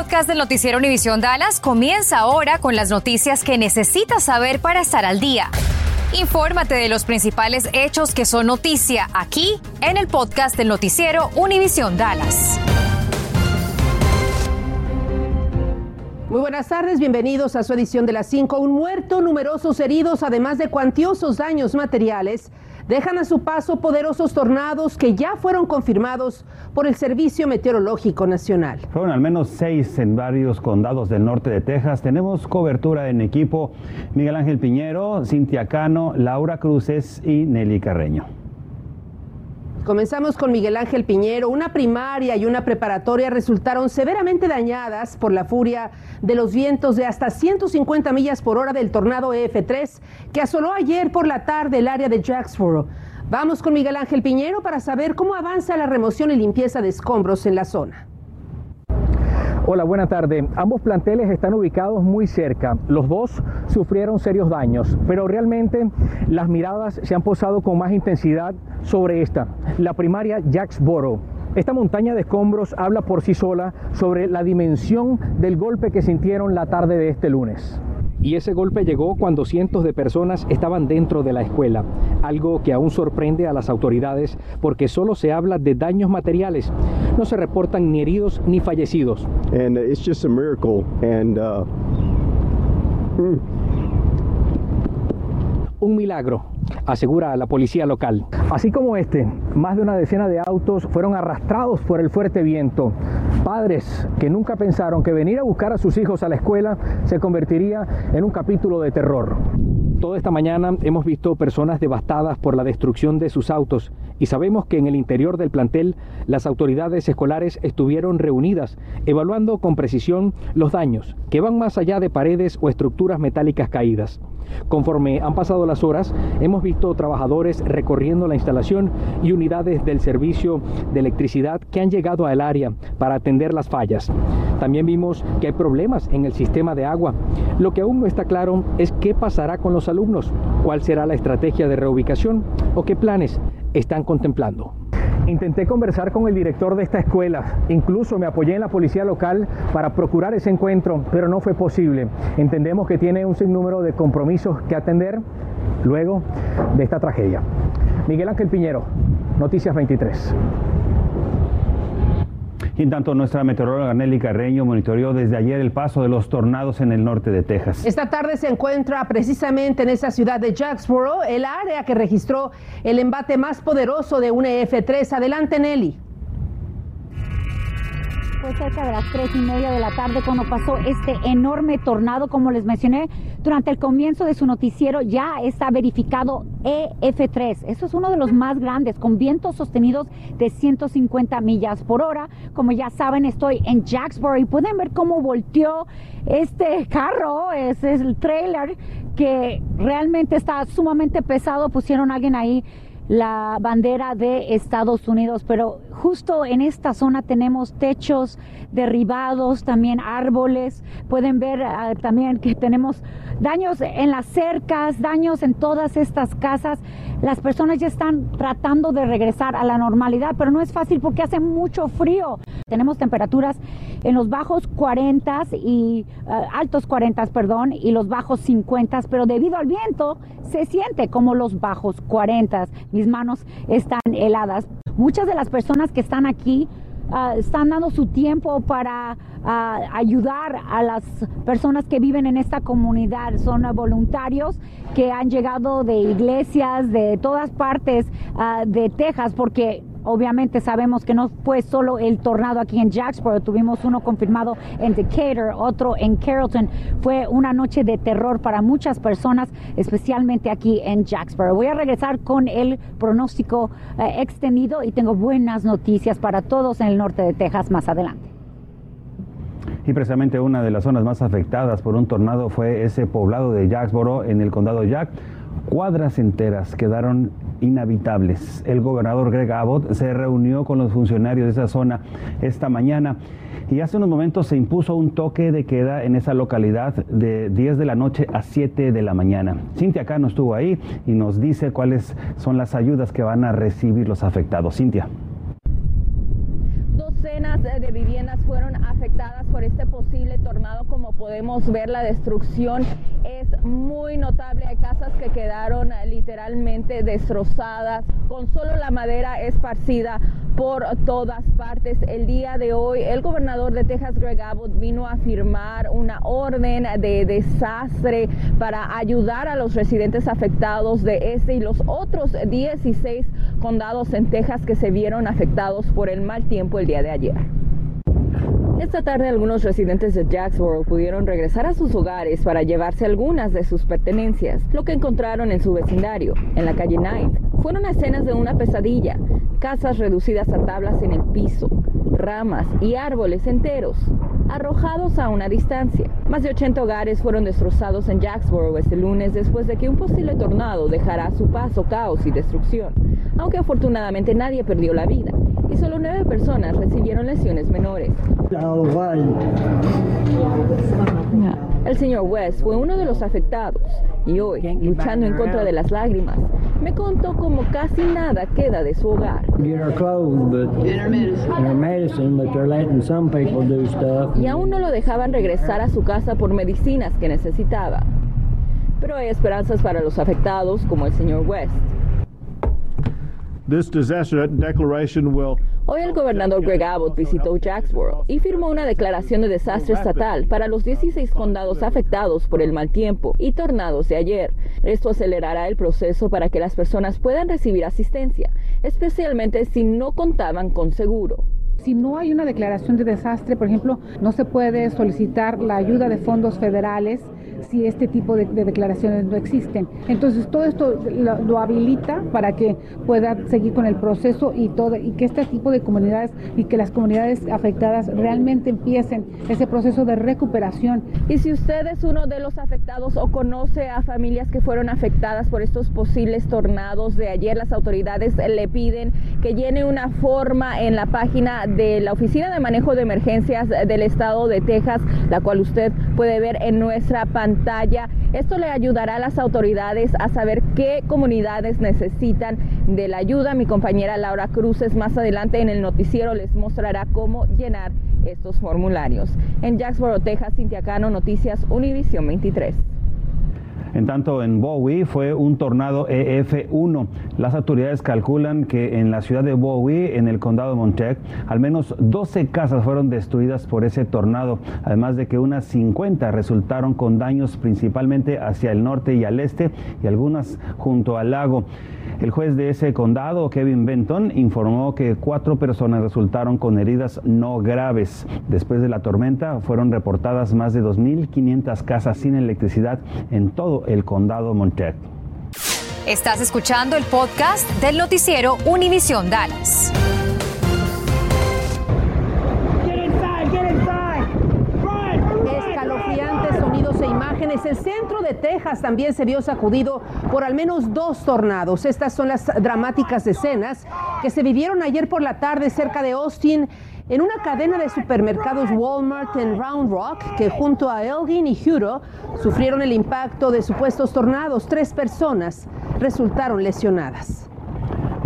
podcast del noticiero Univisión Dallas comienza ahora con las noticias que necesitas saber para estar al día. Infórmate de los principales hechos que son noticia aquí en el podcast del noticiero Univisión Dallas. Muy buenas tardes, bienvenidos a su edición de las 5. Un muerto, numerosos heridos, además de cuantiosos daños materiales dejan a su paso poderosos tornados que ya fueron confirmados por el Servicio Meteorológico Nacional. Fueron al menos seis en varios condados del norte de Texas. Tenemos cobertura en equipo Miguel Ángel Piñero, Cintia Cano, Laura Cruces y Nelly Carreño. Comenzamos con Miguel Ángel Piñero. Una primaria y una preparatoria resultaron severamente dañadas por la furia de los vientos de hasta 150 millas por hora del tornado EF3 que asoló ayer por la tarde el área de Jacksboro. Vamos con Miguel Ángel Piñero para saber cómo avanza la remoción y limpieza de escombros en la zona. Hola, buena tarde. Ambos planteles están ubicados muy cerca. Los dos sufrieron serios daños, pero realmente las miradas se han posado con más intensidad sobre esta, la primaria Jacksboro. Esta montaña de escombros habla por sí sola sobre la dimensión del golpe que sintieron la tarde de este lunes. Y ese golpe llegó cuando cientos de personas estaban dentro de la escuela, algo que aún sorprende a las autoridades porque solo se habla de daños materiales. No se reportan ni heridos ni fallecidos. And it's just a miracle and uh. Un milagro, asegura la policía local. Así como este, más de una decena de autos fueron arrastrados por el fuerte viento. Padres que nunca pensaron que venir a buscar a sus hijos a la escuela se convertiría en un capítulo de terror. Toda esta mañana hemos visto personas devastadas por la destrucción de sus autos y sabemos que en el interior del plantel las autoridades escolares estuvieron reunidas evaluando con precisión los daños que van más allá de paredes o estructuras metálicas caídas. Conforme han pasado las horas, hemos visto trabajadores recorriendo la instalación y unidades del servicio de electricidad que han llegado al área para atender las fallas. También vimos que hay problemas en el sistema de agua. Lo que aún no está claro es qué pasará con los alumnos, cuál será la estrategia de reubicación o qué planes están contemplando. Intenté conversar con el director de esta escuela, incluso me apoyé en la policía local para procurar ese encuentro, pero no fue posible. Entendemos que tiene un sinnúmero de compromisos que atender luego de esta tragedia. Miguel Ángel Piñero, Noticias 23. Y en tanto, nuestra meteoróloga Nelly Carreño monitoreó desde ayer el paso de los tornados en el norte de Texas. Esta tarde se encuentra precisamente en esa ciudad de Jacksboro, el área que registró el embate más poderoso de un EF3. Adelante, Nelly fue cerca de las tres y media de la tarde cuando pasó este enorme tornado. Como les mencioné durante el comienzo de su noticiero, ya está verificado EF3. Eso es uno de los más grandes, con vientos sostenidos de 150 millas por hora. Como ya saben, estoy en Jacksboro y pueden ver cómo volteó este carro, es el trailer que realmente está sumamente pesado. Pusieron a alguien ahí la bandera de Estados Unidos, pero justo en esta zona tenemos techos derribados, también árboles, pueden ver ah, también que tenemos daños en las cercas, daños en todas estas casas. Las personas ya están tratando de regresar a la normalidad, pero no es fácil porque hace mucho frío. Tenemos temperaturas en los bajos 40 y ah, altos 40, perdón, y los bajos 50, pero debido al viento se siente como los bajos 40 mis manos están heladas. Muchas de las personas que están aquí ah, están dando su tiempo para ah, ayudar a las personas que viven en esta comunidad. Son voluntarios que han llegado de iglesias de todas partes ah, de Texas porque Obviamente sabemos que no fue solo el tornado aquí en Jacksboro, tuvimos uno confirmado en Decatur, otro en Carrollton. Fue una noche de terror para muchas personas, especialmente aquí en Jacksboro. Voy a regresar con el pronóstico eh, extendido y tengo buenas noticias para todos en el norte de Texas más adelante. Y precisamente una de las zonas más afectadas por un tornado fue ese poblado de Jacksboro en el condado Jack. Cuadras enteras quedaron inhabitables. El gobernador Greg Abbott se reunió con los funcionarios de esa zona esta mañana y hace unos momentos se impuso un toque de queda en esa localidad de 10 de la noche a 7 de la mañana. Cintia Cano estuvo ahí y nos dice cuáles son las ayudas que van a recibir los afectados. Cintia de viviendas fueron afectadas por este posible tornado. Como podemos ver, la destrucción es muy notable. Hay casas que quedaron literalmente destrozadas, con solo la madera esparcida por todas partes. El día de hoy, el gobernador de Texas, Greg Abbott, vino a firmar una orden de desastre para ayudar a los residentes afectados de este y los otros 16 condados en Texas que se vieron afectados por el mal tiempo el día de ayer. Esta tarde algunos residentes de Jacksboro pudieron regresar a sus hogares para llevarse algunas de sus pertenencias. Lo que encontraron en su vecindario, en la calle Ninth, fueron escenas de una pesadilla, casas reducidas a tablas en el piso, ramas y árboles enteros, arrojados a una distancia. Más de 80 hogares fueron destrozados en Jacksboro este lunes después de que un posible tornado dejara a su paso caos y destrucción, aunque afortunadamente nadie perdió la vida y solo nueve personas recibieron lesiones menores. El señor West fue uno de los afectados y hoy, luchando en contra de las lágrimas, me contó cómo casi nada queda de su hogar. Y aún no lo dejaban regresar a su casa por medicinas que necesitaba. Pero hay esperanzas para los afectados como el señor West. Hoy el gobernador Greg Abbott visitó Jacksboro y firmó una declaración de desastre estatal para los 16 condados afectados por el mal tiempo y tornados de ayer. Esto acelerará el proceso para que las personas puedan recibir asistencia, especialmente si no contaban con seguro. Si no hay una declaración de desastre, por ejemplo, no se puede solicitar la ayuda de fondos federales si este tipo de, declaraciones no existen. Entonces todo esto lo, habilita para que pueda seguir con el proceso y todo y que este tipo de comunidades y que las comunidades afectadas realmente empiecen ese proceso de recuperación. Y si usted es uno de los afectados o conoce a familias que fueron afectadas por estos posibles tornados de ayer, las autoridades le piden que llene una forma en la página de la Oficina de Manejo de Emergencias del Estado de Texas, la cual usted puede ver en nuestra pantalla. Esto le ayudará a las autoridades a saber qué comunidades necesitan de la ayuda. Mi compañera Laura Cruces más adelante en el noticiero les mostrará cómo llenar estos formularios. En Jacksboro, Texas, Cintia Cano, Noticias Univisión 23. En tanto, en Bowie fue un tornado EF1. Las autoridades calculan que en la ciudad de Bowie, en el condado de Montague, al menos 12 casas fueron destruidas por ese tornado, además de que unas 50 resultaron con daños principalmente hacia el norte y al este y algunas junto al lago. El juez de ese condado, Kevin Benton, informó que cuatro personas resultaron con heridas no graves. Después de la tormenta fueron reportadas más de 2.500 casas sin electricidad en todo el condado Montague. Estás escuchando el podcast del noticiero Univisión Dallas. imágenes, el centro de Texas también se vio sacudido por al menos dos tornados. Estas son las dramáticas escenas que se vivieron ayer por la tarde cerca de Austin en una cadena de supermercados Walmart en Round Rock que junto a Elgin y Huro sufrieron el impacto de supuestos tornados. Tres personas resultaron lesionadas.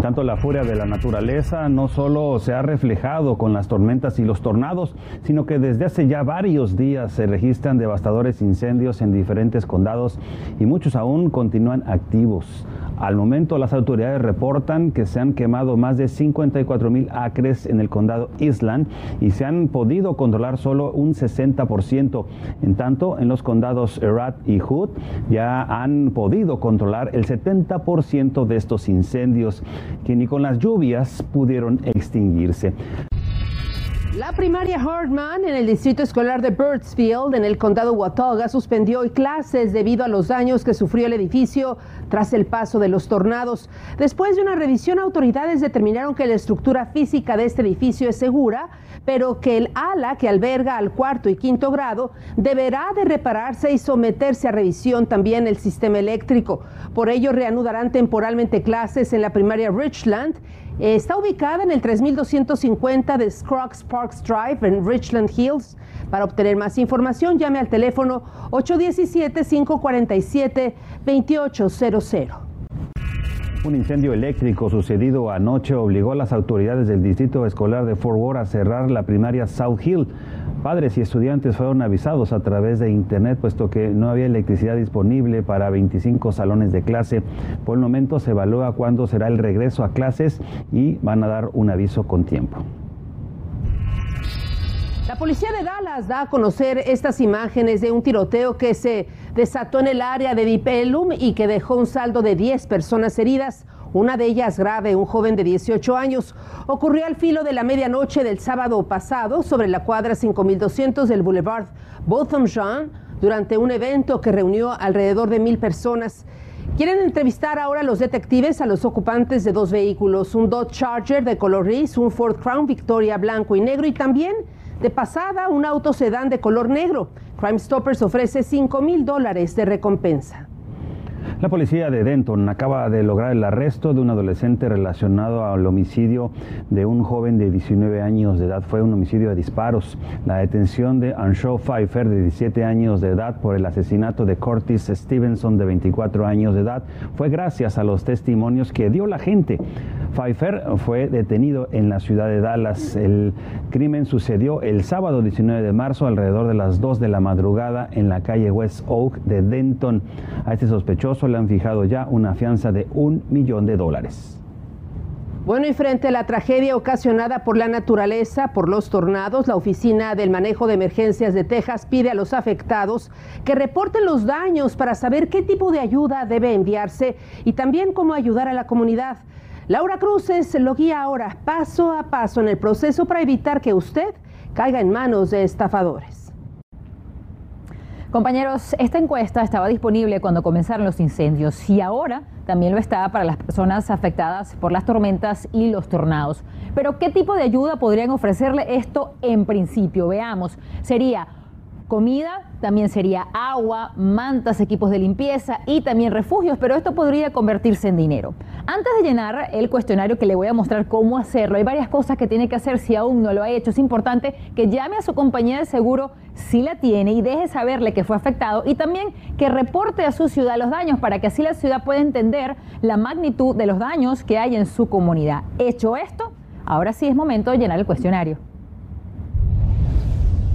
Tanto la furia de la naturaleza no solo se ha reflejado con las tormentas y los tornados, sino que desde hace ya varios días se registran devastadores incendios en diferentes condados y muchos aún continúan activos. Al momento las autoridades reportan que se han quemado más de 54 mil acres en el condado Island y se han podido controlar solo un 60%. En tanto, en los condados Erat y Hood ya han podido controlar el 70% de estos incendios que ni con las lluvias pudieron extinguirse. La primaria Hartman en el distrito escolar de Birdsfield, en el condado Watauga, suspendió hoy clases debido a los daños que sufrió el edificio tras el paso de los tornados. Después de una revisión, autoridades determinaron que la estructura física de este edificio es segura, pero que el ala que alberga al cuarto y quinto grado deberá de repararse y someterse a revisión también el sistema eléctrico. Por ello, reanudarán temporalmente clases en la primaria Richland Está ubicada en el 3250 de Scruggs Parks Drive en Richland Hills. Para obtener más información, llame al teléfono 817-547-2800. Un incendio eléctrico sucedido anoche obligó a las autoridades del distrito escolar de Fort Worth a cerrar la primaria South Hill. Padres y estudiantes fueron avisados a través de internet puesto que no había electricidad disponible para 25 salones de clase. Por el momento se evalúa cuándo será el regreso a clases y van a dar un aviso con tiempo. La policía de Dallas da a conocer estas imágenes de un tiroteo que se desató en el área de Dipelum y que dejó un saldo de 10 personas heridas, una de ellas grave, un joven de 18 años. Ocurrió al filo de la medianoche del sábado pasado sobre la cuadra 5200 del Boulevard Botham Jean durante un evento que reunió alrededor de mil personas. Quieren entrevistar ahora a los detectives a los ocupantes de dos vehículos, un Dodge Charger de color gris, un Ford Crown Victoria blanco y negro y también de pasada, un auto sedán de color negro. Crime Stoppers ofrece 5 mil dólares de recompensa. La policía de Denton acaba de lograr el arresto de un adolescente relacionado al homicidio de un joven de 19 años de edad. Fue un homicidio de disparos. La detención de Anshaw Pfeiffer, de 17 años de edad, por el asesinato de Curtis Stevenson, de 24 años de edad, fue gracias a los testimonios que dio la gente. Pfeiffer fue detenido en la ciudad de Dallas. El crimen sucedió el sábado 19 de marzo alrededor de las 2 de la madrugada en la calle West Oak de Denton. A este sospechoso le han fijado ya una fianza de un millón de dólares. Bueno, y frente a la tragedia ocasionada por la naturaleza, por los tornados, la Oficina del Manejo de Emergencias de Texas pide a los afectados que reporten los daños para saber qué tipo de ayuda debe enviarse y también cómo ayudar a la comunidad. Laura Cruces lo guía ahora paso a paso en el proceso para evitar que usted caiga en manos de estafadores. Compañeros, esta encuesta estaba disponible cuando comenzaron los incendios y ahora también lo está para las personas afectadas por las tormentas y los tornados. Pero ¿qué tipo de ayuda podrían ofrecerle esto en principio? Veamos, sería comida, también sería agua, mantas, equipos de limpieza y también refugios, pero esto podría convertirse en dinero. Antes de llenar el cuestionario que le voy a mostrar cómo hacerlo, hay varias cosas que tiene que hacer si aún no lo ha hecho. Es importante que llame a su compañía de seguro si la tiene y deje saberle que fue afectado y también que reporte a su ciudad los daños para que así la ciudad pueda entender la magnitud de los daños que hay en su comunidad. Hecho esto, ahora sí es momento de llenar el cuestionario.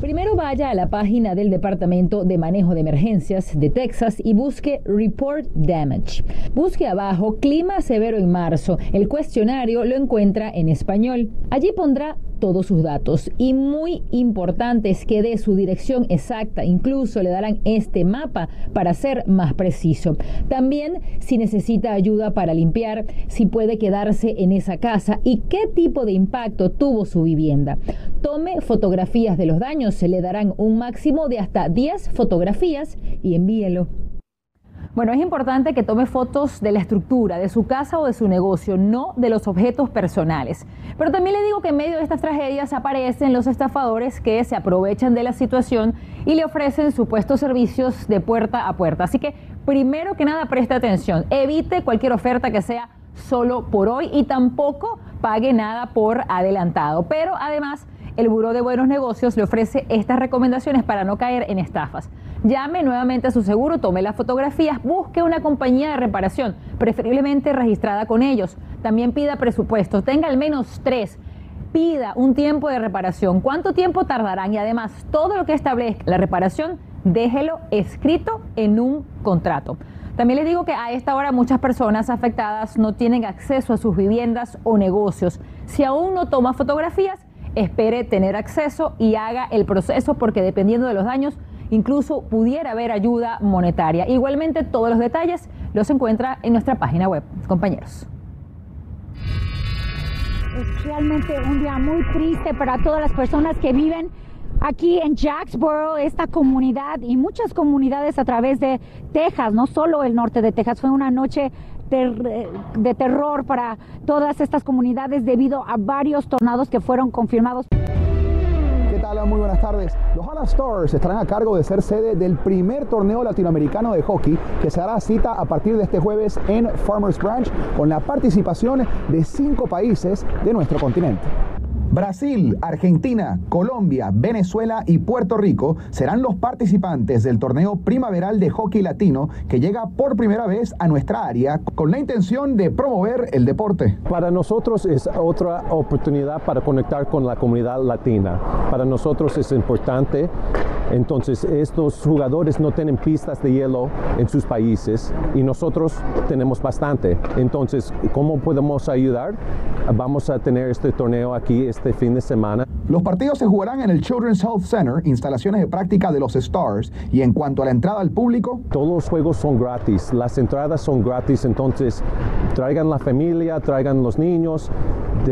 Primero vaya a la página del Departamento de Manejo de Emergencias de Texas y busque Report Damage. Busque abajo Clima Severo en marzo. El cuestionario lo encuentra en español. Allí pondrá todos sus datos y muy importante es que dé su dirección exacta, incluso le darán este mapa para ser más preciso. También si necesita ayuda para limpiar, si puede quedarse en esa casa y qué tipo de impacto tuvo su vivienda. Tome fotografías de los daños, se le darán un máximo de hasta 10 fotografías y envíelo. Bueno, es importante que tome fotos de la estructura, de su casa o de su negocio, no de los objetos personales. Pero también le digo que en medio de estas tragedias aparecen los estafadores que se aprovechan de la situación y le ofrecen supuestos servicios de puerta a puerta. Así que primero que nada preste atención, evite cualquier oferta que sea solo por hoy y tampoco pague nada por adelantado. Pero además el Buró de Buenos Negocios le ofrece estas recomendaciones para no caer en estafas. Llame nuevamente a su seguro, tome las fotografías, busque una compañía de reparación, preferiblemente registrada con ellos. También pida presupuestos, tenga al menos tres. Pida un tiempo de reparación. ¿Cuánto tiempo tardarán? Y además, todo lo que establezca la reparación, déjelo escrito en un contrato. También les digo que a esta hora muchas personas afectadas no tienen acceso a sus viviendas o negocios. Si aún no toma fotografías, espere tener acceso y haga el proceso porque dependiendo de los daños, incluso pudiera haber ayuda monetaria. Igualmente, todos los detalles los encuentra en nuestra página web, compañeros. Es realmente un día muy triste para todas las personas que viven aquí en Jacksboro, esta comunidad y muchas comunidades a través de Texas, no solo el norte de Texas. Fue una noche de terror para todas estas comunidades debido a varios tornados que fueron confirmados. ¿Qué tal? Muy buenas tardes. Los Dallas Stars estarán a cargo de ser sede del primer torneo latinoamericano de hockey que se hará cita a partir de este jueves en Farmers Branch con la participación de cinco países de nuestro continente. Brasil, Argentina, Colombia, Venezuela y Puerto Rico serán los participantes del torneo primaveral de hockey latino que llega por primera vez a nuestra área con la intención de promover el deporte. Para nosotros es otra oportunidad para conectar con la comunidad latina. Para nosotros es importante entonces, estos jugadores no tienen pistas de hielo en sus países y nosotros tenemos bastante. Entonces, ¿cómo podemos ayudar? Vamos a tener este torneo aquí este fin de semana. Los partidos se jugarán en el Children's Health Center, instalaciones de práctica de los Stars. Y en cuanto a la entrada al público, todos los juegos son gratis, las entradas son gratis, entonces traigan la familia, traigan los niños,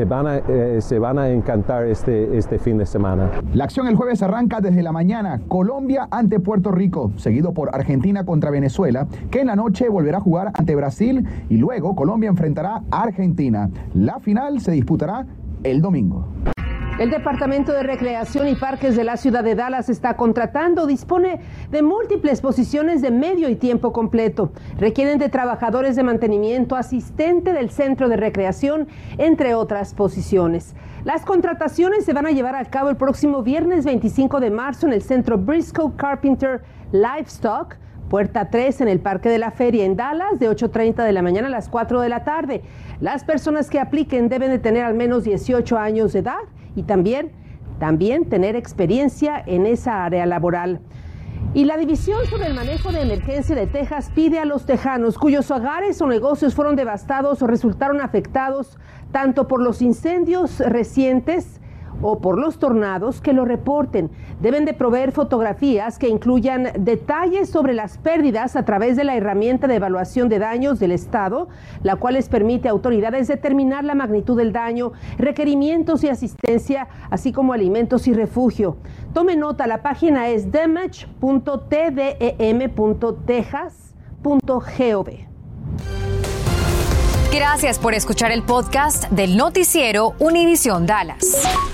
van eh, se van a encantar este, este fin de semana. La acción el jueves arranca desde la mañana, Colombia ante Puerto Rico, seguido por Argentina contra Venezuela, que en la noche volverá a jugar ante Brasil y luego Colombia enfrentará a Argentina. La final se disputará el domingo. El Departamento de Recreación y Parques de la ciudad de Dallas está contratando, dispone de múltiples posiciones de medio y tiempo completo. Requieren de trabajadores de mantenimiento, asistente del centro de recreación, entre otras posiciones. Las contrataciones se van a llevar a cabo el próximo viernes 25 de marzo en el centro Briscoe Carpenter Livestock. Puerta 3 en el Parque de la Feria en Dallas de 8.30 de la mañana a las 4 de la tarde. Las personas que apliquen deben de tener al menos 18 años de edad y también, también tener experiencia en esa área laboral. Y la División sobre el Manejo de Emergencia de Texas pide a los tejanos cuyos hogares o negocios fueron devastados o resultaron afectados tanto por los incendios recientes o por los tornados que lo reporten. Deben de proveer fotografías que incluyan detalles sobre las pérdidas a través de la herramienta de evaluación de daños del Estado, la cual les permite a autoridades determinar la magnitud del daño, requerimientos y asistencia, así como alimentos y refugio. Tome nota, la página es damage.tdem.texas.gov. Gracias por escuchar el podcast del noticiero Univisión Dallas.